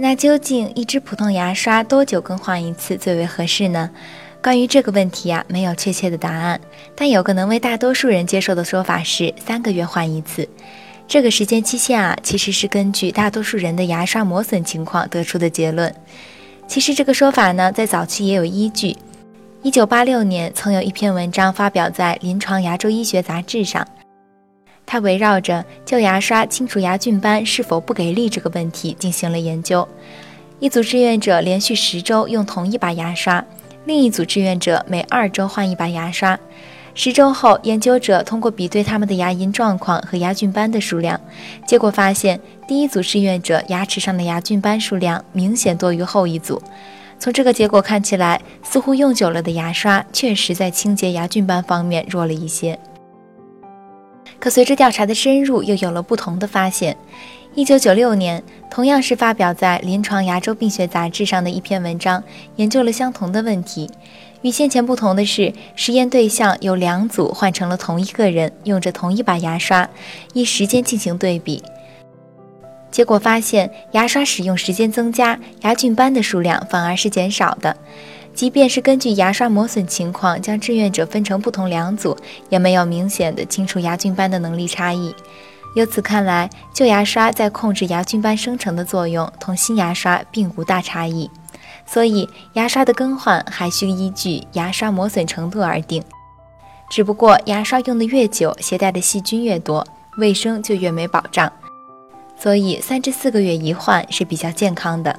那究竟一支普通牙刷多久更换一次最为合适呢？关于这个问题啊，没有确切的答案，但有个能为大多数人接受的说法是三个月换一次。这个时间期限啊，其实是根据大多数人的牙刷磨损情况得出的结论。其实这个说法呢，在早期也有依据。一九八六年，曾有一篇文章发表在《临床牙周医学杂志》上。他围绕着旧牙刷清除牙菌斑是否不给力这个问题进行了研究。一组志愿者连续十周用同一把牙刷，另一组志愿者每二周换一把牙刷。十周后，研究者通过比对他们的牙龈状况和牙菌斑的数量，结果发现第一组志愿者牙齿上的牙菌斑数量明显多于后一组。从这个结果看起来，似乎用久了的牙刷确实在清洁牙菌斑方面弱了一些。可随着调查的深入，又有了不同的发现。一九九六年，同样是发表在《临床牙周病学杂志》上的一篇文章，研究了相同的问题。与先前不同的是，实验对象由两组换成了同一个人，用着同一把牙刷，依时间进行对比。结果发现，牙刷使用时间增加，牙菌斑的数量反而是减少的。即便是根据牙刷磨损情况将志愿者分成不同两组，也没有明显的清除牙菌斑的能力差异。由此看来，旧牙刷在控制牙菌斑生成的作用同新牙刷并无大差异。所以，牙刷的更换还需依据牙刷磨损程度而定。只不过，牙刷用的越久，携带的细菌越多，卫生就越没保障。所以，三至四个月一换是比较健康的。